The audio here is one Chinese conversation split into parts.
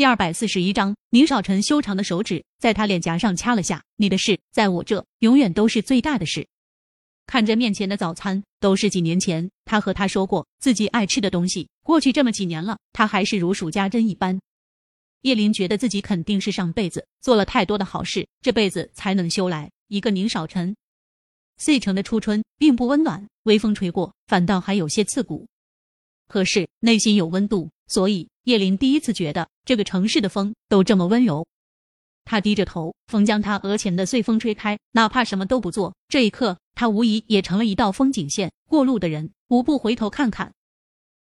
第二百四十一章，宁少臣修长的手指在他脸颊上掐了下。你的事，在我这永远都是最大的事。看着面前的早餐，都是几年前他和他说过自己爱吃的东西。过去这么几年了，他还是如数家珍一般。叶林觉得自己肯定是上辈子做了太多的好事，这辈子才能修来一个宁少臣。C 城的初春并不温暖，微风吹过，反倒还有些刺骨。可是内心有温度，所以叶林第一次觉得这个城市的风都这么温柔。他低着头，风将他额前的碎风吹开，哪怕什么都不做，这一刻他无疑也成了一道风景线。过路的人无不回头看看。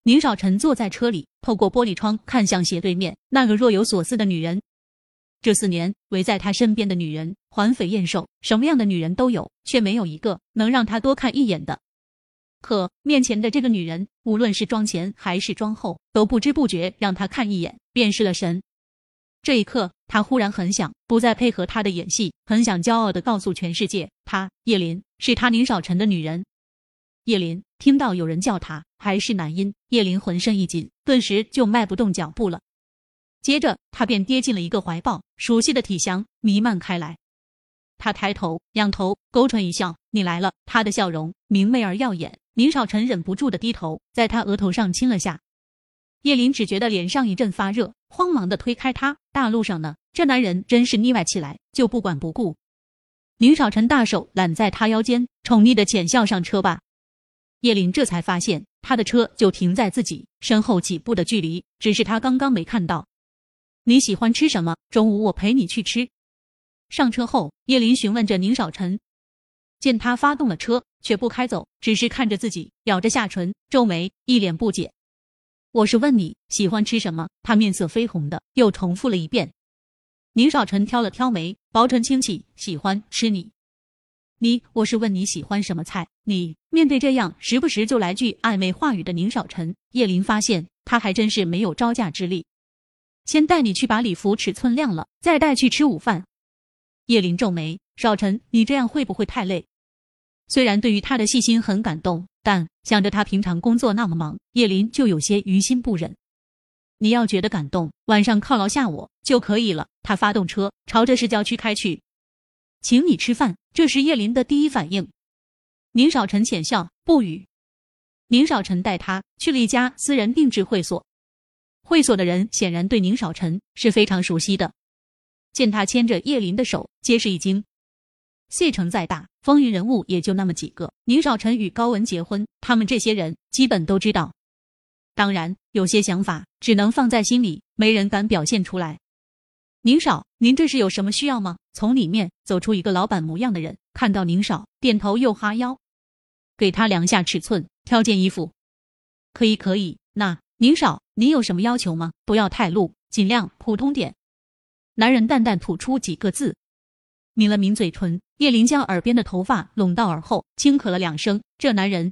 宁少臣坐在车里，透过玻璃窗看向斜对面那个若有所思的女人。这四年围在他身边的女人，环肥燕瘦，什么样的女人都有，却没有一个能让他多看一眼的。可面前的这个女人，无论是妆前还是妆后，都不知不觉让他看一眼，便失了神。这一刻，他忽然很想不再配合他的演戏，很想骄傲的告诉全世界，他叶林是他宁少臣的女人。叶林听到有人叫他，还是男音，叶林浑身一紧，顿时就迈不动脚步了。接着，他便跌进了一个怀抱，熟悉的体香弥漫开来。他抬头，仰头，勾唇一笑：“你来了。”他的笑容明媚而耀眼。宁少臣忍不住的低头，在他额头上亲了下。叶林只觉得脸上一阵发热，慌忙的推开他。大路上呢，这男人真是腻歪起来，就不管不顾。宁少臣大手揽在他腰间，宠溺的浅笑：“上车吧。”叶林这才发现，他的车就停在自己身后几步的距离，只是他刚刚没看到。你喜欢吃什么？中午我陪你去吃。上车后，叶林询问着宁少臣。见他发动了车，却不开走，只是看着自己，咬着下唇，皱眉，一脸不解。我是问你喜欢吃什么？他面色绯红的又重复了一遍。宁少臣挑了挑眉，薄唇轻启，喜欢吃你。你，我是问你喜欢什么菜？你面对这样时不时就来句暧昧话语的宁少臣，叶林发现他还真是没有招架之力。先带你去把礼服尺寸量了，再带去吃午饭。叶林皱眉，少臣，你这样会不会太累？虽然对于他的细心很感动，但想着他平常工作那么忙，叶林就有些于心不忍。你要觉得感动，晚上犒劳下我就可以了。他发动车，朝着市郊区开去。请你吃饭，这是叶林的第一反应。宁少臣浅笑，不语。宁少臣带他去了一家私人定制会所，会所的人显然对宁少臣是非常熟悉的。见他牵着叶林的手，皆是一惊。谢城再大，风云人物也就那么几个。宁少臣与高文结婚，他们这些人基本都知道。当然，有些想法只能放在心里，没人敢表现出来。宁少，您这是有什么需要吗？从里面走出一个老板模样的人，看到宁少，点头又哈腰，给他量下尺寸，挑件衣服。可以，可以。那宁少，您有什么要求吗？不要太露，尽量普通点。男人淡淡吐出几个字。抿了抿嘴唇，叶林将耳边的头发拢到耳后，轻咳了两声。这男人